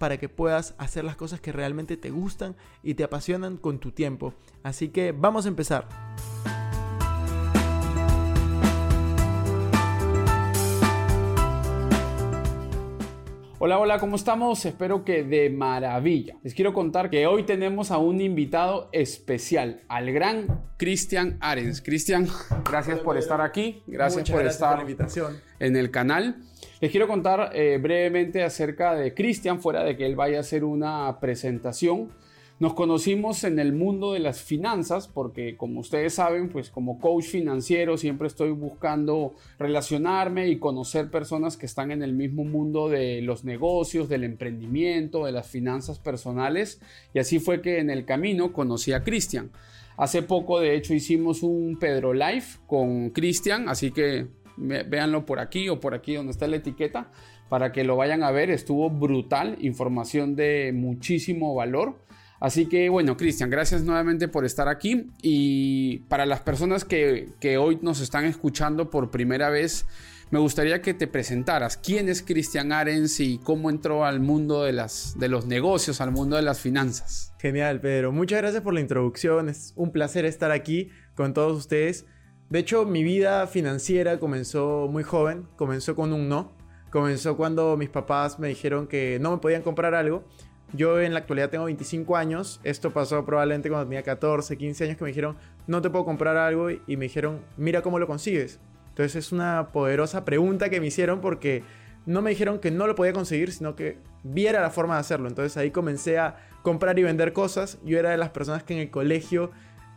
para que puedas hacer las cosas que realmente te gustan y te apasionan con tu tiempo. Así que vamos a empezar. Hola, hola, ¿cómo estamos? Espero que de maravilla. Les quiero contar que hoy tenemos a un invitado especial, al gran Cristian Arens. Cristian, gracias por estar aquí, gracias por estar la invitación. en el canal. Les quiero contar eh, brevemente acerca de Cristian, fuera de que él vaya a hacer una presentación. Nos conocimos en el mundo de las finanzas porque como ustedes saben, pues como coach financiero siempre estoy buscando relacionarme y conocer personas que están en el mismo mundo de los negocios, del emprendimiento, de las finanzas personales y así fue que en el camino conocí a Cristian. Hace poco de hecho hicimos un Pedro Live con Cristian, así que véanlo por aquí o por aquí donde está la etiqueta para que lo vayan a ver. Estuvo brutal, información de muchísimo valor. Así que bueno, Cristian, gracias nuevamente por estar aquí. Y para las personas que, hoy nos están escuchando por primera vez, me gustaría que te presentaras. ¿Quién es Cristian Arens y cómo entró al mundo de, las, de los negocios, al mundo de las finanzas? Genial, Pedro. Muchas gracias por la introducción. Es un placer estar aquí con todos ustedes. De hecho, mi vida financiera comenzó muy joven, comenzó con un no. Comenzó cuando mis papás me dijeron que no me podían comprar algo. Yo en la actualidad tengo 25 años. Esto pasó probablemente cuando tenía 14, 15 años que me dijeron, no te puedo comprar algo y me dijeron, mira cómo lo consigues. Entonces es una poderosa pregunta que me hicieron porque no me dijeron que no lo podía conseguir, sino que viera la forma de hacerlo. Entonces ahí comencé a comprar y vender cosas. Yo era de las personas que en el colegio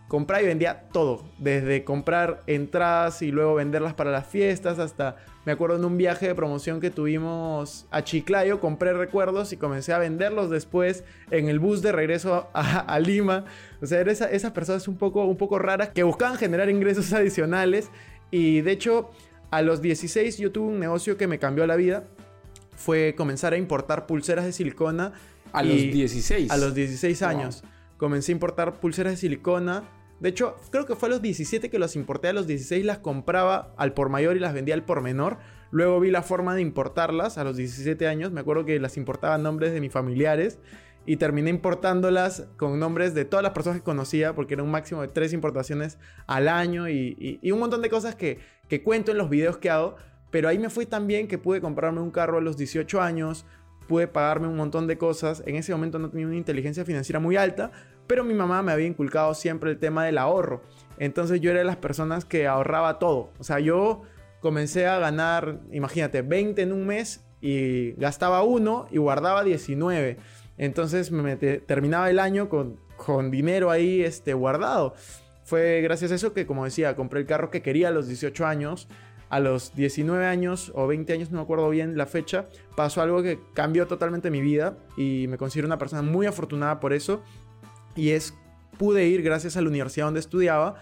compraba y vendía todo, desde comprar entradas y luego venderlas para las fiestas hasta, me acuerdo en un viaje de promoción que tuvimos a Chiclayo, compré recuerdos y comencé a venderlos después en el bus de regreso a, Lima. O sea, esa, esas personas un poco, un poco raras que buscaban generar ingresos adicionales y de hecho a los 16 yo tuve un negocio que me cambió la vida, fue comenzar a importar pulseras de silicona. A los 16. A los 16 años comencé a importar pulseras de silicona. De hecho, creo que fue a los 17 que las importé, a los 16 las compraba al por mayor y las vendía al por menor. Luego vi la forma de importarlas a los 17 años. Me acuerdo que las importaba nombres de mis familiares y terminé importándolas con nombres de todas las personas que conocía porque era un máximo de tres importaciones al año y, un montón de cosas que, que, cuento en los videos que hago. Pero ahí me fui tan bien que pude comprarme un carro a los 18 años, pude pagarme un montón de cosas. En ese momento no tenía una inteligencia financiera muy alta, pero mi mamá me había inculcado siempre el tema del ahorro. Entonces yo era de las personas que ahorraba todo. O sea, yo comencé a ganar, imagínate, 20 en un mes y gastaba uno y guardaba 19. Entonces me terminaba el año con, con dinero ahí este, guardado. Fue gracias a eso que, como decía, compré el carro que quería a los 18 años. A los 19 años o 20 años, no me acuerdo bien la fecha, pasó algo que cambió totalmente mi vida y me considero una persona muy afortunada por eso y es, pude ir gracias a la universidad donde estudiaba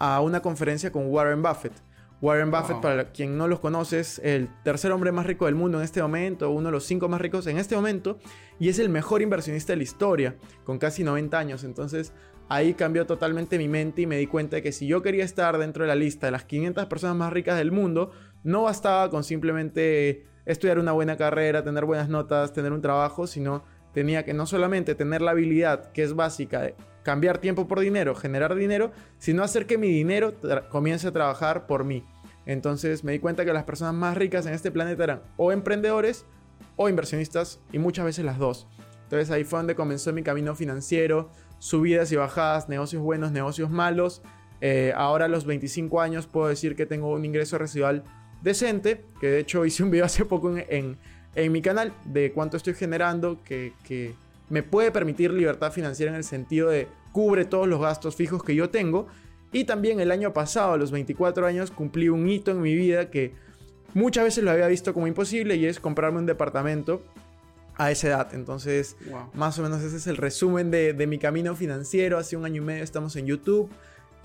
a una conferencia con Warren Buffett. Warren Buffett, para quien no los conoce, es el tercer hombre más rico del mundo en este momento, uno de los cinco más ricos en este momento, y es el mejor inversionista de la historia, con casi 90 años. Entonces, ahí cambió totalmente mi mente y me di cuenta de que si yo quería estar dentro de la lista de las 500 personas más ricas del mundo, no bastaba con simplemente estudiar una buena carrera, tener buenas notas, tener un trabajo, sino tenía que no solamente tener la habilidad que es básica de cambiar tiempo por dinero, generar dinero, sino hacer que mi dinero comience a trabajar por mí. Entonces me di cuenta que las personas más ricas en este planeta eran o emprendedores o inversionistas y muchas veces las dos. Entonces ahí fue donde comenzó mi camino financiero, subidas y bajadas, negocios buenos, negocios malos. Eh, ahora a los 25 años puedo decir que tengo un ingreso residual decente, que de hecho hice un video hace poco en en mi canal de cuánto estoy generando que, me puede permitir libertad financiera en el sentido de cubre todos los gastos fijos que yo tengo. Y también el año pasado, a los 24 años, cumplí un hito en mi vida que muchas veces lo había visto como imposible y es comprarme un departamento a esa edad. Entonces, más o menos ese es el resumen de, mi camino financiero. Hace un año y medio estamos en YouTube.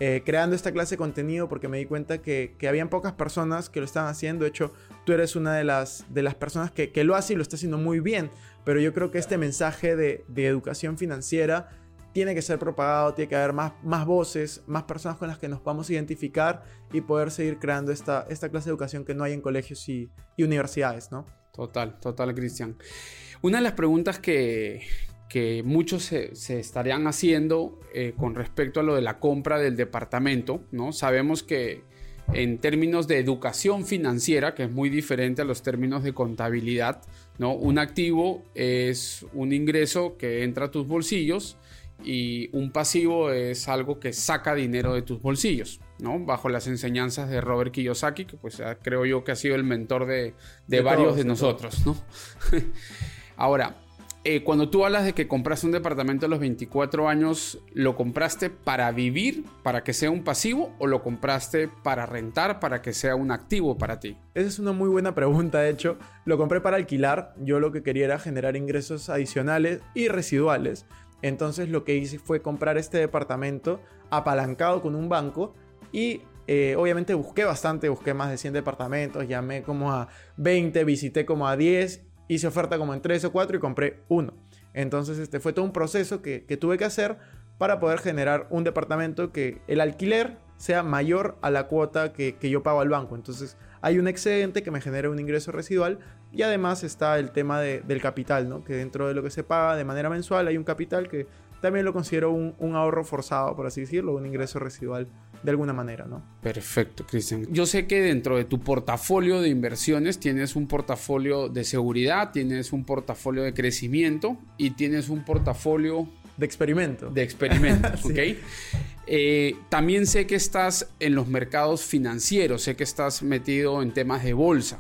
Eh, creando esta clase de contenido porque me di cuenta que, que habían pocas personas que lo estaban haciendo. De hecho, tú eres una de las, de las personas que, que lo hace y lo está haciendo muy bien. Pero yo creo que este mensaje de, de, educación financiera tiene que ser propagado, tiene que haber más, más voces, más personas con las que nos podamos identificar y poder seguir creando esta, esta clase de educación que no hay en colegios y, y universidades, ¿no? Total, total, Cristian. Una de las preguntas que, que muchos se, estarían haciendo eh, con respecto a lo de la compra del departamento, ¿no? Sabemos que en términos de educación financiera, que es muy diferente a los términos de contabilidad, ¿no? Un activo es un ingreso que entra a tus bolsillos y un pasivo es algo que saca dinero de tus bolsillos, ¿no? Bajo las enseñanzas de Robert Kiyosaki, que pues creo yo que ha sido el mentor de, varios de, nosotros, ¿no? Ahora, eh, cuando tú hablas de que compraste un departamento a los 24 años, ¿lo compraste para vivir, para que sea un pasivo, o lo compraste para rentar, para que sea un activo para ti? Esa es una muy buena pregunta, de hecho. Lo compré para alquilar. Yo lo que quería era generar ingresos adicionales y residuales. Entonces lo que hice fue comprar este departamento apalancado con un banco y eh, obviamente busqué bastante, busqué más de 100 departamentos, llamé como a 20, visité como a 10 hice oferta como en tres o cuatro y compré uno. Entonces este fue todo un proceso que, tuve que hacer para poder generar un departamento que el alquiler sea mayor a la cuota que, yo pago al banco. Entonces hay un excedente que me genera un ingreso residual y además está el tema del capital, ¿no? que dentro de lo que se paga de manera mensual hay un capital que también lo considero un, un ahorro forzado, por así decirlo, un ingreso residual de alguna manera, ¿no? Perfecto, Cristian. Yo sé que dentro de tu portafolio de inversiones tienes un portafolio de seguridad, tienes un portafolio de crecimiento y tienes un portafolio de experimento. De experimentos, ¿ok? Eh, también sé que estás en los mercados financieros, sé que estás metido en temas de bolsa.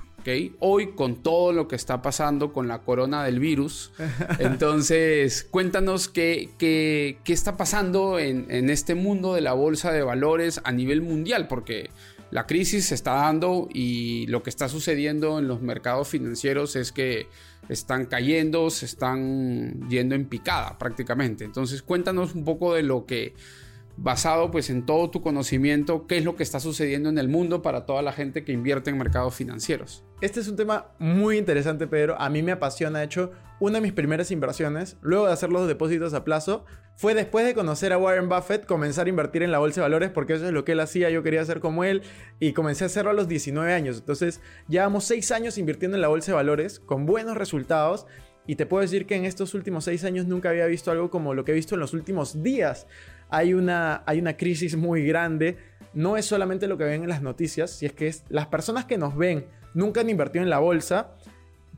Hoy con todo lo que está pasando con la corona del virus, entonces cuéntanos qué, qué, está pasando en, en, este mundo de la bolsa de valores a nivel mundial, porque la crisis se está dando y lo que está sucediendo en los mercados financieros es que están cayendo, se están yendo en picada prácticamente. Entonces cuéntanos un poco de lo que basado pues en todo tu conocimiento, qué es lo que está sucediendo en el mundo para toda la gente que invierte en mercados financieros. Este es un tema muy interesante, Pedro. A mí me apasiona. De hecho, una de mis primeras inversiones, luego de hacer los depósitos a plazo, fue después de conocer a Warren Buffett, comenzar a invertir en la bolsa de valores, porque eso es lo que él hacía. Yo quería hacer como él y comencé a hacerlo a los 19 años. Entonces, llevamos 6 años invirtiendo en la bolsa de valores con buenos resultados. Y te puedo decir que en estos últimos 6 años nunca había visto algo como lo que he visto en los últimos días hay una, hay una crisis muy grande. No es solamente lo que ven en las noticias, si es que las personas que nos ven nunca han invertido en la bolsa,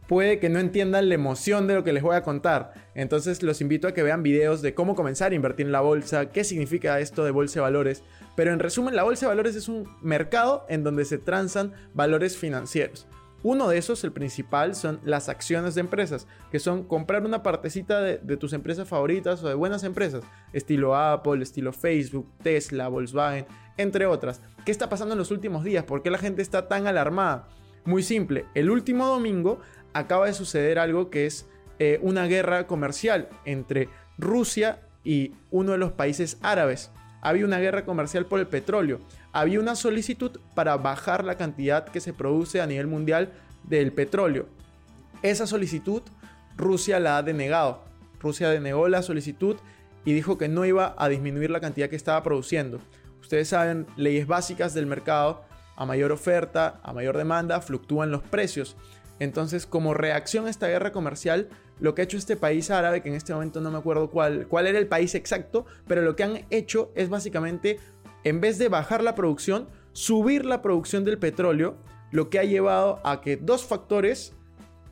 puede que no entiendan la emoción de lo que les voy a contar. Entonces los invito a que vean videos de cómo comenzar a invertir en la bolsa, qué significa esto de bolsa de valores. Pero en resumen, la bolsa de valores es un mercado en donde se transan valores financieros. Uno de esos, el principal, son las acciones de empresas, que son comprar una partecita de, tus empresas favoritas o de buenas empresas, estilo Apple, estilo Facebook, Tesla, Volkswagen, entre otras. ¿Qué está pasando en los últimos días? ¿Por qué la gente está tan alarmada? Muy simple, el último domingo acaba de suceder algo que es eh, una guerra comercial entre Rusia y uno de los países árabes. Había una guerra comercial por el petróleo había una solicitud para bajar la cantidad que se produce a nivel mundial del petróleo. Esa solicitud Rusia la ha denegado. Rusia denegó la solicitud y dijo que no iba a disminuir la cantidad que estaba produciendo. Ustedes saben, leyes básicas del mercado, a mayor oferta, a mayor demanda, fluctúan los precios. Entonces, como reacción a esta guerra comercial, lo que ha hecho este país árabe, que en este momento no me acuerdo cuál, cuál era el país exacto, pero lo que han hecho es básicamente en vez de bajar la producción, subir la producción del petróleo, lo que ha llevado a que dos factores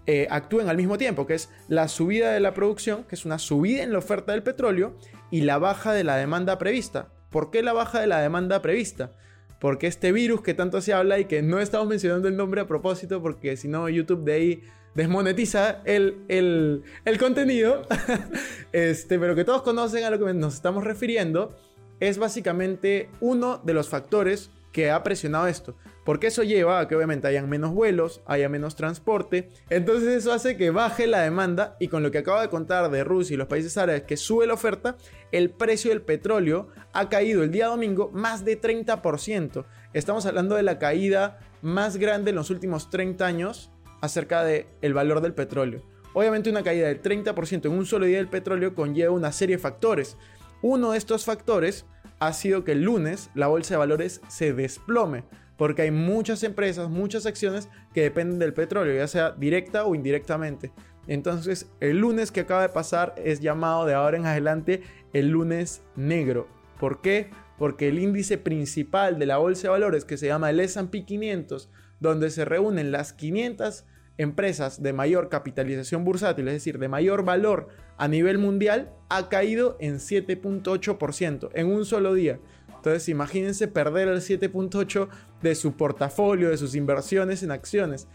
eh, actúen al mismo tiempo, que es la subida de la producción, que es una subida en la oferta del petróleo, y la baja de la demanda prevista. ¿Por qué la baja de la demanda prevista? Porque este virus que tanto se habla y que no estamos mencionando el nombre a propósito, porque si no YouTube de ahí desmonetiza el, el, contenido, este, pero que todos conocen a lo que nos estamos refiriendo, es básicamente uno de los factores que ha presionado esto. Porque eso lleva a que obviamente hayan menos vuelos, haya menos transporte. Entonces eso hace que baje la demanda y con lo que acabo de contar de Rusia y los países árabes que sube la oferta, el precio del petróleo ha caído el día domingo más de 30%. Estamos hablando de la caída más grande en los últimos 30 años acerca del el valor del petróleo. Obviamente una caída del 30% en un solo día del petróleo conlleva una serie de factores. Uno de estos factores ha sido que el lunes la bolsa de valores se desplome porque hay muchas empresas, muchas acciones que dependen del petróleo, ya sea directa o indirectamente. Entonces, el lunes que acaba de pasar es llamado de ahora en adelante el lunes negro. ¿Por qué? Porque el índice principal de la bolsa de valores, que se llama el S&P 500, donde se reúnen las 500 empresas de mayor capitalización bursátil, es decir, de mayor valor a nivel mundial, ha caído en 7.8% en un solo día. Entonces imagínense perder el 7.8 de su portafolio, de sus inversiones en acciones.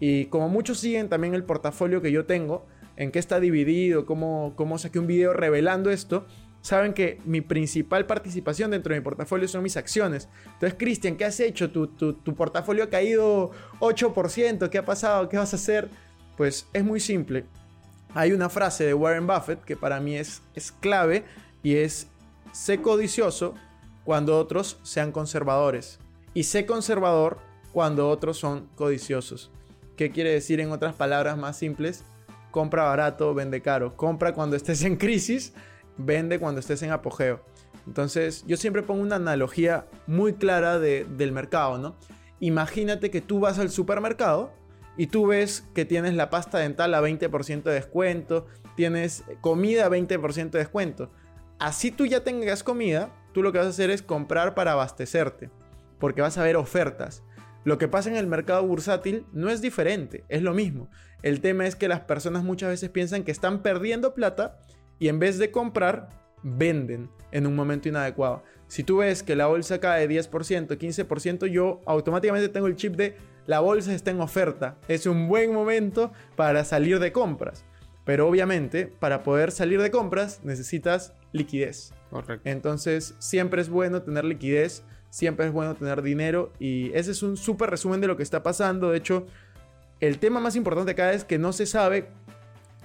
Y como muchos siguen también el portafolio que yo tengo, en qué está dividido, cómo, cómo saqué un video revelando esto, saben que mi principal participación dentro de mi portafolio son mis acciones. Entonces, Cristian, ¿qué has hecho? Tu, tu, portafolio ha caído 8%, ¿qué ha pasado? ¿Qué vas a hacer? Pues es muy simple. Hay una frase de Warren Buffett que para mí es, es clave y es, sé codicioso cuando otros sean conservadores. Y sé conservador cuando otros son codiciosos. ¿Qué quiere decir en otras palabras más simples? Compra barato, vende caro. Compra cuando estés en crisis, vende cuando estés en apogeo. Entonces yo siempre pongo una analogía muy clara del mercado, ¿no? Imagínate que tú vas al supermercado y tú ves que tienes la pasta dental a 20% de descuento, tienes comida a 20% de descuento. Así tú ya tengas comida, tú lo que vas a hacer es comprar para abastecerte, porque vas a ver ofertas. Lo que pasa en el mercado bursátil no es diferente, es lo mismo. El tema es que las personas muchas veces piensan que están perdiendo plata y en vez de comprar, venden en un momento inadecuado. Si tú ves que la bolsa cae 10%, 15%, yo automáticamente tengo el chip de la bolsa está en oferta. Es un buen momento para salir de compras. Pero obviamente, para poder salir de compras, necesitas liquidez. Correcto. Entonces, siempre es bueno tener liquidez, siempre es bueno tener dinero y ese es un súper resumen de lo que está pasando. De hecho, el tema más importante acá es que no se sabe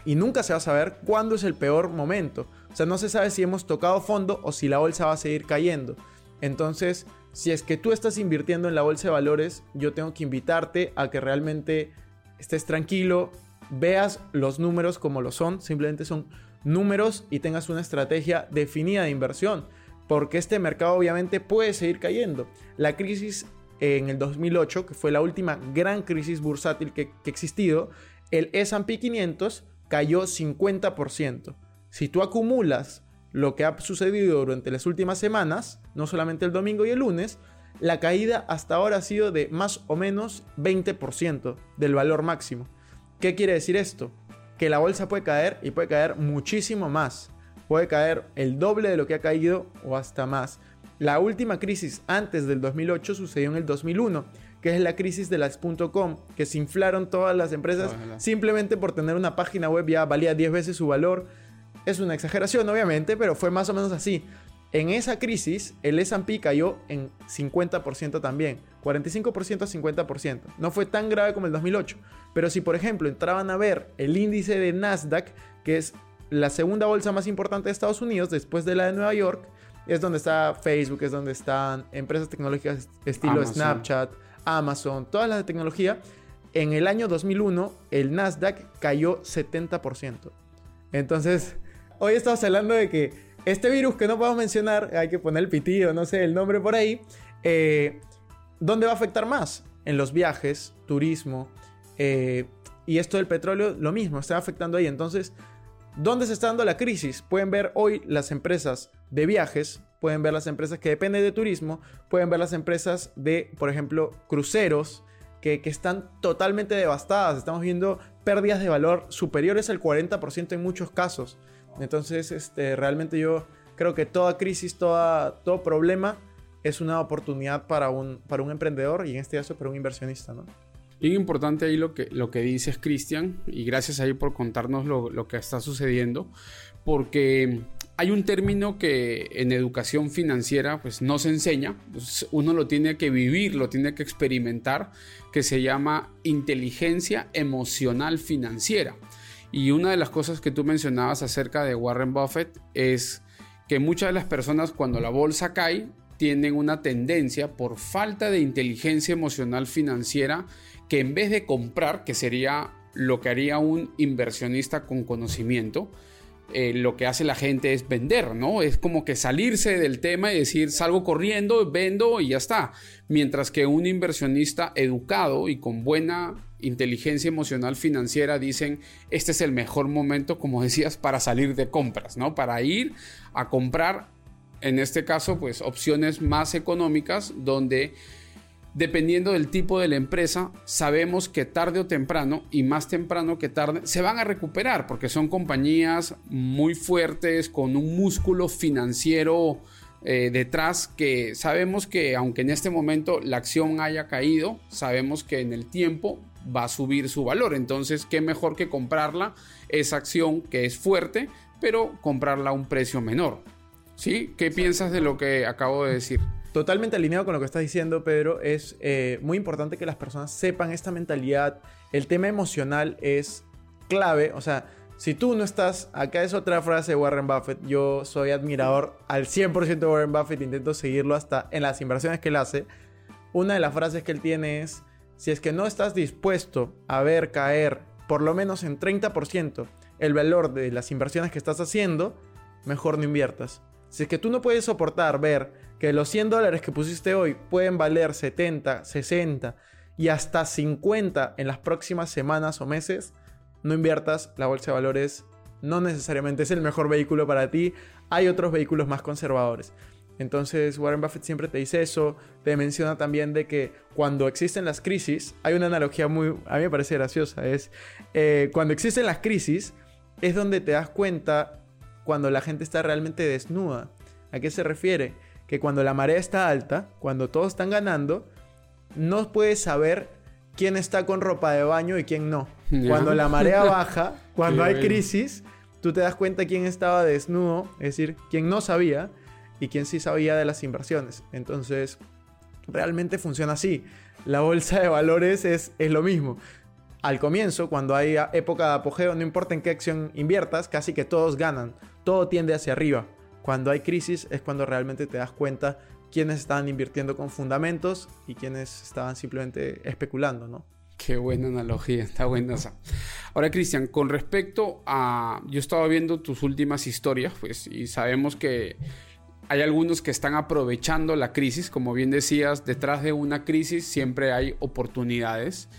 y nunca se va a saber cuándo es el peor momento. O sea, no se sabe si hemos tocado fondo o si la bolsa va a seguir cayendo. Entonces, si es que tú estás invirtiendo en la bolsa de valores, yo tengo que invitarte a que realmente estés tranquilo, veas los números como lo son, simplemente son números y tengas una estrategia definida de inversión, porque este mercado obviamente puede seguir cayendo. La crisis en el 2008, que fue la última gran crisis bursátil que, ha existido, el S&P 500 cayó 50%. Si tú acumulas lo que ha sucedido durante las últimas semanas, no solamente el domingo y el lunes, la caída hasta ahora ha sido de más o menos 20% del valor máximo. ¿Qué quiere decir esto? que la bolsa puede caer y puede caer muchísimo más. Puede caer el doble de lo que ha caído o hasta más. La última crisis antes del 2008 sucedió en el 2001, que es la crisis de las .com, que se inflaron todas las empresas simplemente por tener una página web ya valía 10 veces su valor. Es una exageración obviamente, pero fue más o menos así. En esa crisis, el S&P cayó en 50% también, 45% a 50%. No fue tan grave como el 2008, pero si por ejemplo entraban a ver el índice de Nasdaq, que es la segunda bolsa más importante de Estados Unidos después de la de Nueva York, es donde está Facebook, es donde están empresas tecnológicas estilo Snapchat, Amazon, todas las de tecnología. En el año 2001, el Nasdaq cayó 70%. Entonces, hoy estamos hablando de que este virus que no podemos mencionar, hay que poner el pitido, no sé, el nombre por ahí, eh, ¿dónde va a afectar más? En los viajes, turismo, eh, y esto del petróleo, lo mismo, está afectando ahí. Entonces, ¿dónde se está dando la crisis? Pueden ver hoy las empresas de viajes, pueden ver las empresas que dependen de turismo, pueden ver las empresas de, por ejemplo, cruceros, que, que, están totalmente devastadas. Estamos viendo pérdidas de valor superiores al 40% en muchos casos. Entonces, este, realmente yo creo que toda crisis, toda, todo problema es una oportunidad para un, para un emprendedor y en este caso para un inversionista, ¿no? Bien importante ahí lo que, lo que dices, Cristian, y gracias ahí por contarnos lo, lo, que está sucediendo, porque hay un término que en educación financiera pues no se enseña, pues, uno lo tiene que vivir, lo tiene que experimentar, que se llama inteligencia emocional financiera. Y una de las cosas que tú mencionabas acerca de Warren Buffett es que muchas de las personas cuando la bolsa cae tienen una tendencia por falta de inteligencia emocional financiera que en vez de comprar, que sería lo que haría un inversionista con conocimiento, eh, lo que hace la gente es vender, ¿no? Es como que salirse del tema y decir, salgo corriendo, vendo y ya está. Mientras que un inversionista educado y con buena inteligencia emocional financiera dicen, este es el mejor momento, como decías, para salir de compras, ¿no? Para ir a comprar, en este caso, pues opciones más económicas donde dependiendo del tipo de la empresa, sabemos que tarde o temprano, y más temprano que tarde, se van a recuperar, porque son compañías muy fuertes, con un músculo financiero eh, detrás, que sabemos que aunque en este momento la acción haya caído, sabemos que en el tiempo va a subir su valor. Entonces, ¿qué mejor que comprarla, esa acción que es fuerte, pero comprarla a un precio menor? ¿Sí? ¿Qué piensas de lo que acabo de decir? Totalmente alineado con lo que estás diciendo, Pedro. Es eh, muy importante que las personas sepan esta mentalidad. El tema emocional es clave. O sea, si tú no estás, acá es otra frase de Warren Buffett. Yo soy admirador al 100% de Warren Buffett. Intento seguirlo hasta en las inversiones que él hace. Una de las frases que él tiene es, si es que no estás dispuesto a ver caer por lo menos en 30% el valor de las inversiones que estás haciendo, mejor no inviertas. Si es que tú no puedes soportar ver que los 100 dólares que pusiste hoy pueden valer 70, 60 y hasta 50 en las próximas semanas o meses, no inviertas, la bolsa de valores no necesariamente es el mejor vehículo para ti, hay otros vehículos más conservadores. Entonces Warren Buffett siempre te dice eso, te menciona también de que cuando existen las crisis, hay una analogía muy, a mí me parece graciosa, es eh, cuando existen las crisis es donde te das cuenta cuando la gente está realmente desnuda. ¿A qué se refiere? Que cuando la marea está alta, cuando todos están ganando, no puedes saber quién está con ropa de baño y quién no. Cuando la marea baja, cuando hay crisis, tú te das cuenta quién estaba desnudo, es decir, quién no sabía y quién sí sabía de las inversiones. Entonces, realmente funciona así. La bolsa de valores es, es lo mismo. Al comienzo, cuando hay época de apogeo, no importa en qué acción inviertas, casi que todos ganan. Todo tiende hacia arriba. Cuando hay crisis es cuando realmente te das cuenta quiénes estaban invirtiendo con fundamentos y quiénes estaban simplemente especulando, ¿no? Qué buena analogía, está buena esa. Ahora, Cristian, con respecto a. Yo estaba viendo tus últimas historias, pues, y sabemos que hay algunos que están aprovechando la crisis. Como bien decías, detrás de una crisis siempre hay oportunidades.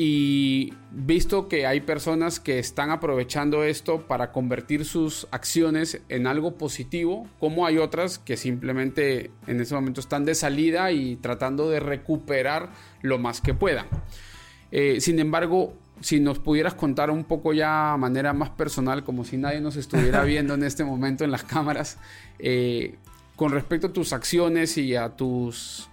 Y visto que hay personas que están aprovechando esto para convertir sus acciones en algo positivo, como hay otras que simplemente en ese momento están de salida y tratando de recuperar lo más que puedan. Eh, sin embargo, si nos pudieras contar un poco ya de manera más personal, como si nadie nos estuviera viendo en este momento en las cámaras, eh, con respecto a tus acciones y a tus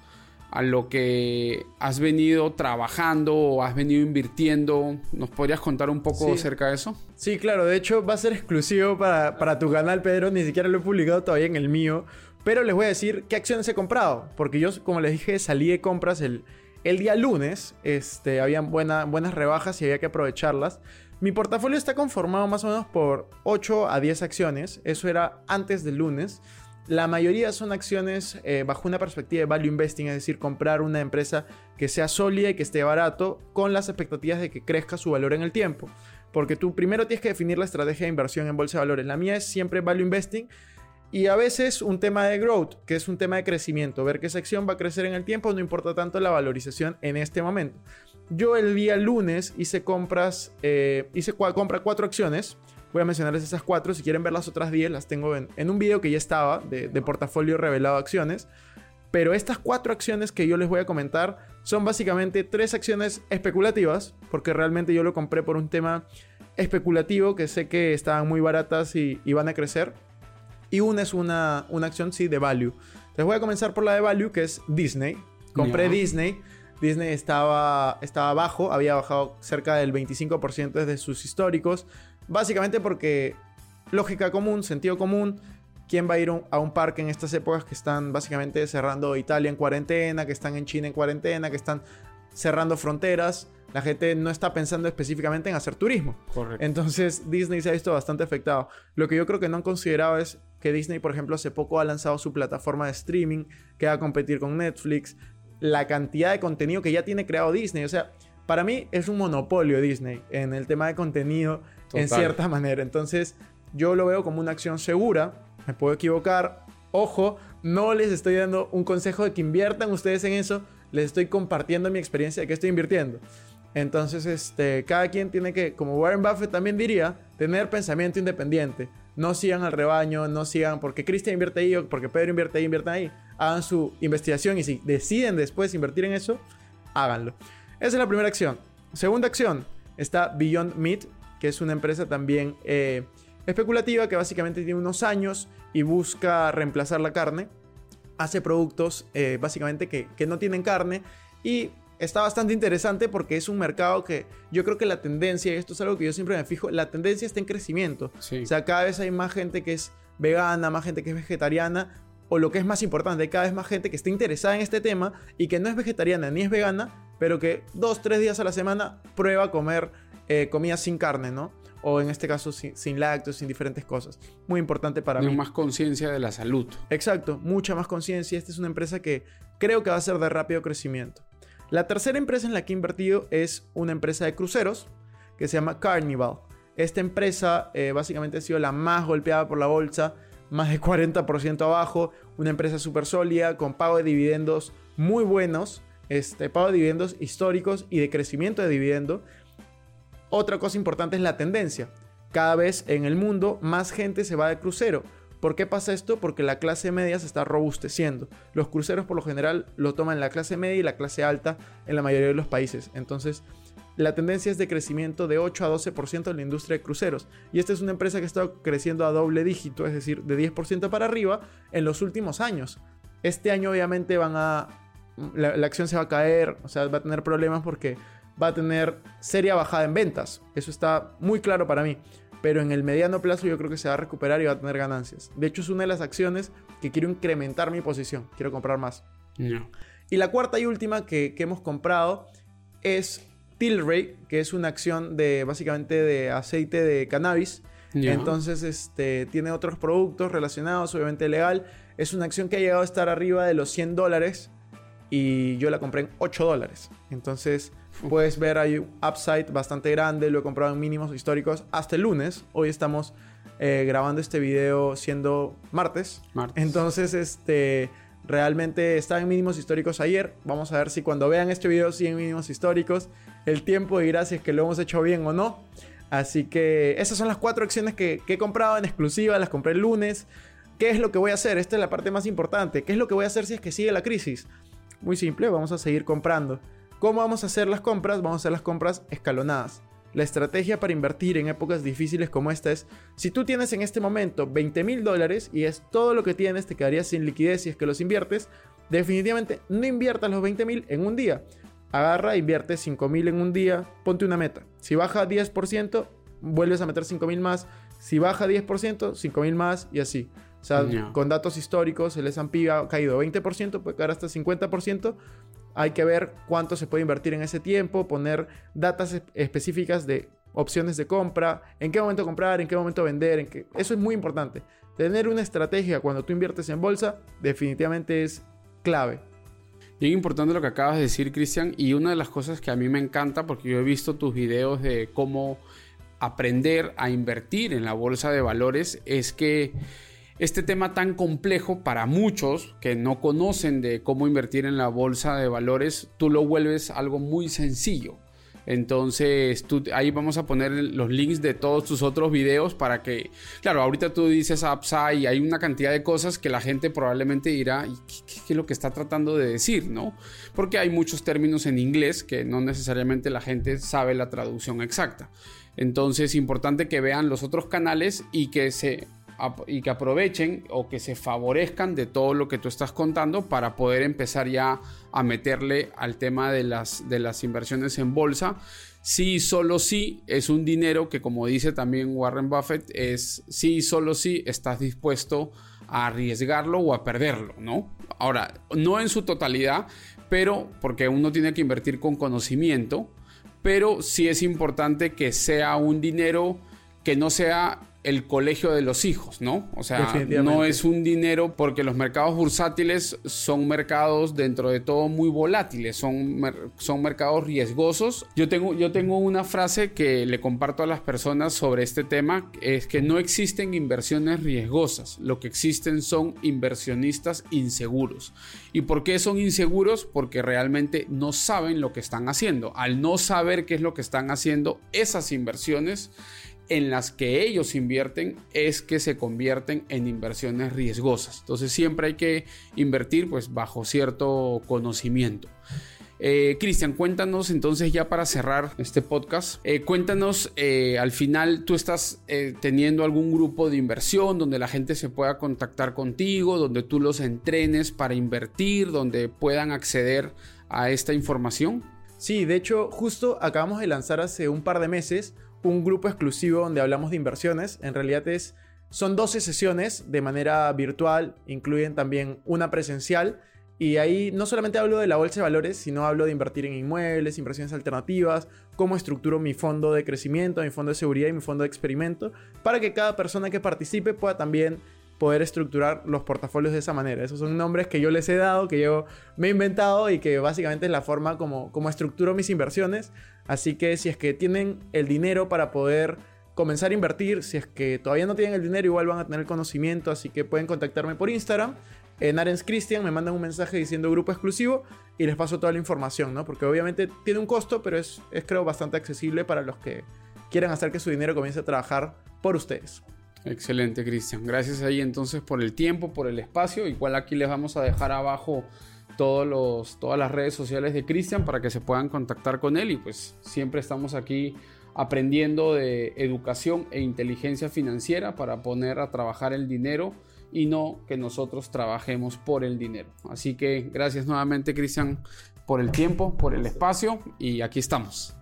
a lo que has venido trabajando o has venido invirtiendo. ¿Nos podrías contar un poco acerca de eso? Sí, claro. De hecho, va a ser exclusivo para, tu canal, Pedro. Ni siquiera lo he publicado todavía en el mío. Pero les voy a decir qué acciones he comprado. Porque yo, como les dije, salí de compras el, el día lunes. Este, habían buenas rebajas y había que aprovecharlas. Mi portafolio está conformado más o menos por 8 a 10 acciones. Eso era antes del lunes. La mayoría son acciones eh, bajo una perspectiva de value investing, es decir, comprar una empresa que sea sólida y que esté barato con las expectativas de que crezca su valor en el tiempo. Porque tú primero tienes que definir la estrategia de inversión en bolsa de valores. La mía es siempre value investing y a veces un tema de growth, que es un tema de crecimiento, ver que esa acción va a crecer en el tiempo, no importa tanto la valorización en este momento. Yo el día lunes hice compras, eh, hice compra cuatro acciones Voy a mencionarles esas cuatro. Si quieren ver las otras 10, las tengo en, un video que ya estaba de, portafolio revelado acciones. Pero estas cuatro acciones que yo les voy a comentar son básicamente tres acciones especulativas, porque realmente yo lo compré por un tema especulativo que sé que estaban muy baratas y, van a crecer. Y una es una, una acción, sí, de value. Les voy a comenzar por la de value, que es Disney. Compré Disney. Disney estaba, estaba bajo, había bajado cerca del 25% desde sus históricos. Básicamente porque lógica común, sentido común, ¿Quién va a ir a un parque en estas épocas que están básicamente cerrando Italia en cuarentena, que están en China en cuarentena, que están cerrando fronteras? La gente no está pensando específicamente en hacer turismo. Correcto. Entonces Disney se ha visto bastante afectado. Lo que yo creo que no han considerado es que Disney, por ejemplo, hace poco ha lanzado su plataforma de streaming que va a competir con Netflix. La cantidad de contenido que ya tiene creado Disney. O sea, para mí es un monopolio Disney en el tema de contenido en cierta manera. Entonces yo lo veo como una acción segura me puedo equivocar. Ojo, no les estoy dando un consejo de que inviertan ustedes en eso, les estoy compartiendo mi experiencia de que estoy invirtiendo. Entonces, este, cada quien tiene que, como Warren Buffett también diría, tener pensamiento independiente. No sigan al rebaño, no sigan porque Cristian invierte ahí o porque Pedro invierte ahí, inviertan ahí. Hagan su investigación y si deciden después invertir en eso, háganlo. Esa es la primera acción. Segunda acción está Beyond Meat, que es una empresa también eh, especulativa que básicamente tiene unos años y busca reemplazar la carne. Hace productos eh, básicamente que, no tienen carne y está bastante interesante porque es un mercado que yo creo que la tendencia, y esto es algo que yo siempre me fijo, la tendencia está en crecimiento. O sea, cada vez hay más gente que es vegana, más gente que es vegetariana, o lo que es más importante, cada vez más gente que está interesada en este tema y que no es vegetariana ni es vegana, pero que dos, tres días a la semana prueba comer eh, comida sin carne, ¿no? o en este caso sin, lácteos, sin diferentes cosas. Muy importante para mí. más conciencia de la salud. Exacto, mucha más conciencia. Esta es una empresa que creo que va a ser de rápido crecimiento. La tercera empresa en la que he invertido es una empresa de cruceros que se llama Carnival. Esta empresa eh, básicamente ha sido la más golpeada por la bolsa, más de 40% abajo, una empresa súper sólida, con pago de dividendos muy buenos, este, pago de dividendos históricos y de crecimiento de dividendo. Otra cosa importante es la tendencia. Cada vez en el mundo más gente se va de crucero. ¿Por qué pasa esto? Porque la clase media se está robusteciendo. Los cruceros por lo general lo toman la clase media y la clase alta en la mayoría de los países. Entonces, la tendencia es de crecimiento de 8 a 12% en la industria de cruceros. Y esta es una empresa que está creciendo a doble dígito, es decir, de 10% para arriba en los últimos años. Este año obviamente van a... La, la acción se va a caer, o sea, va a tener problemas porque va a tener seria bajada en ventas. Eso está muy claro para mí. Pero en el mediano plazo yo creo que se va a recuperar y va a tener ganancias. De hecho, es una de las acciones que quiero incrementar mi posición. Quiero comprar más. Y la cuarta y última que, hemos comprado es Tilray, que es una acción de básicamente de aceite de cannabis. Entonces, este, tiene otros productos relacionados, obviamente legal. Es una acción que ha llegado a estar arriba de los 100 dólares y yo la compré en 8 dólares. Entonces, Puedes ver hay un upside bastante grande, lo he comprado en mínimos históricos hasta el lunes. Hoy estamos eh, grabando este video siendo martes. Entonces, este, realmente estaba en mínimos históricos ayer. Vamos a ver si cuando vean este video siguen mínimos históricos. El tiempo dirá si es que lo hemos hecho bien o no. Así que esas son las cuatro acciones que, que he comprado en exclusiva. Las compré el lunes. ¿Qué es lo que voy a hacer? Esta es la parte más importante. ¿Qué es lo que voy a hacer si es que sigue la crisis? Muy simple, vamos a seguir comprando. ¿Cómo vamos a hacer las compras? Vamos a hacer las compras escalonadas. La estrategia para invertir en épocas difíciles como esta es, si tú tienes en este momento 20 mil dólares y es todo lo que tienes, te quedarías sin liquidez si es que los inviertes, definitivamente no inviertas los 20 mil en un día. Agarra, invierte 5 mil en un día, ponte una meta. Si baja 10%, vuelves a meter 5 mil más. Si baja 10%, 5 mil más y así. O sea, con datos históricos, el S&P ha caído 20%, puede caer hasta 50%. Hay que ver cuánto se puede invertir en ese tiempo, poner datas específicas de opciones de compra, en qué momento comprar, en qué momento vender, en qué... eso es muy importante. Tener una estrategia cuando tú inviertes en bolsa definitivamente es clave. Bien importante lo que acabas de decir, Cristian, y una de las cosas que a mí me encanta, porque yo he visto tus videos de cómo aprender a invertir en la bolsa de valores, es que este tema tan complejo para muchos que no conocen de cómo invertir en la bolsa de valores, tú lo vuelves algo muy sencillo. Entonces, tú, ahí vamos a poner los links de todos tus otros videos para que, claro, ahorita tú dices Upside y hay una cantidad de cosas que la gente probablemente dirá, ¿qué, qué es lo que está tratando de decir? ¿No? Porque hay muchos términos en inglés que no necesariamente la gente sabe la traducción exacta. Entonces, es importante que vean los otros canales y que se y que aprovechen o que se favorezcan de todo lo que tú estás contando para poder empezar ya a meterle al tema de las, de las inversiones en bolsa. Sí, solo sí es un dinero que como dice también Warren Buffett, es sí, solo sí estás dispuesto a arriesgarlo o a perderlo, ¿no? Ahora, no en su totalidad, pero porque uno tiene que invertir con conocimiento, pero sí es importante que sea un dinero que no sea el colegio de los hijos, ¿no? O sea, no es un dinero porque los mercados bursátiles son mercados dentro de todo muy volátiles, son, son mercados riesgosos. Yo tengo, yo tengo una frase que le comparto a las personas sobre este tema, es que no existen inversiones riesgosas, lo que existen son inversionistas inseguros. ¿Y por qué son inseguros? Porque realmente no saben lo que están haciendo. Al no saber qué es lo que están haciendo, esas inversiones en las que ellos invierten es que se convierten en inversiones riesgosas. Entonces siempre hay que invertir pues bajo cierto conocimiento. Eh, Cristian, cuéntanos entonces ya para cerrar este podcast, eh, cuéntanos eh, al final tú estás teniendo algún grupo de inversión donde la gente se pueda contactar contigo, donde tú los entrenes para invertir, donde puedan acceder a esta información. Sí, de hecho justo acabamos de lanzar hace un par de meses un grupo exclusivo donde hablamos de inversiones. En realidad es, son 12 sesiones de manera virtual, incluyen también una presencial. Y ahí no solamente hablo de la bolsa de valores, sino hablo de invertir en inmuebles, inversiones alternativas, cómo estructuro mi fondo de crecimiento, mi fondo de seguridad y mi fondo de experimento, para que cada persona que participe pueda también poder estructurar los portafolios de esa manera. Esos son nombres que yo les he dado, que yo me he inventado y que básicamente es la forma como, como estructuro mis inversiones. Así que si es que tienen el dinero para poder comenzar a invertir, si es que todavía no tienen el dinero, igual van a tener conocimiento, así que pueden contactarme por Instagram. En Arens Christian me mandan un mensaje diciendo grupo exclusivo y les paso toda la información, ¿no? Porque obviamente tiene un costo, pero es, es creo bastante accesible para los que quieran hacer que su dinero comience a trabajar por ustedes. Excelente, Cristian. Gracias ahí entonces por el tiempo, por el espacio. Igual aquí les vamos a dejar abajo todos los, todas las redes sociales de Cristian para que se puedan contactar con él y pues siempre estamos aquí aprendiendo de educación e inteligencia financiera para poner a trabajar el dinero y no que nosotros trabajemos por el dinero. Así que gracias nuevamente Cristian por el tiempo, por el espacio y aquí estamos.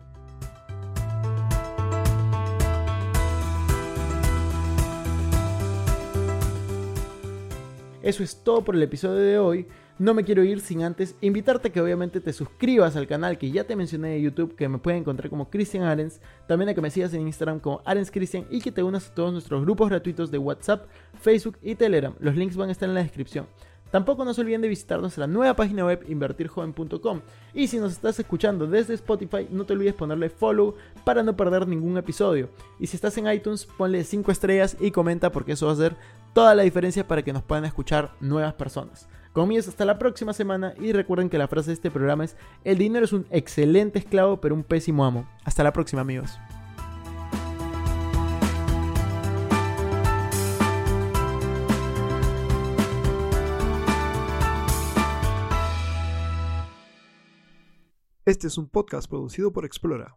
Eso es todo por el episodio de hoy. No me quiero ir sin antes invitarte a que obviamente te suscribas al canal que ya te mencioné de YouTube, que me pueden encontrar como Cristian Arens, también a que me sigas en Instagram como Arens Cristian y que te unas a todos nuestros grupos gratuitos de WhatsApp, Facebook y Telegram. Los links van a estar en la descripción. Tampoco no se olviden de visitar nuestra nueva página web invertirjoven.com. Y si nos estás escuchando desde Spotify, no te olvides ponerle follow para no perder ningún episodio. Y si estás en iTunes, ponle 5 estrellas y comenta porque eso va a hacer toda la diferencia para que nos puedan escuchar nuevas personas. Conmigo hasta la próxima semana y recuerden que la frase de este programa es, el dinero es un excelente esclavo pero un pésimo amo. Hasta la próxima amigos. Este es un podcast producido por Explora.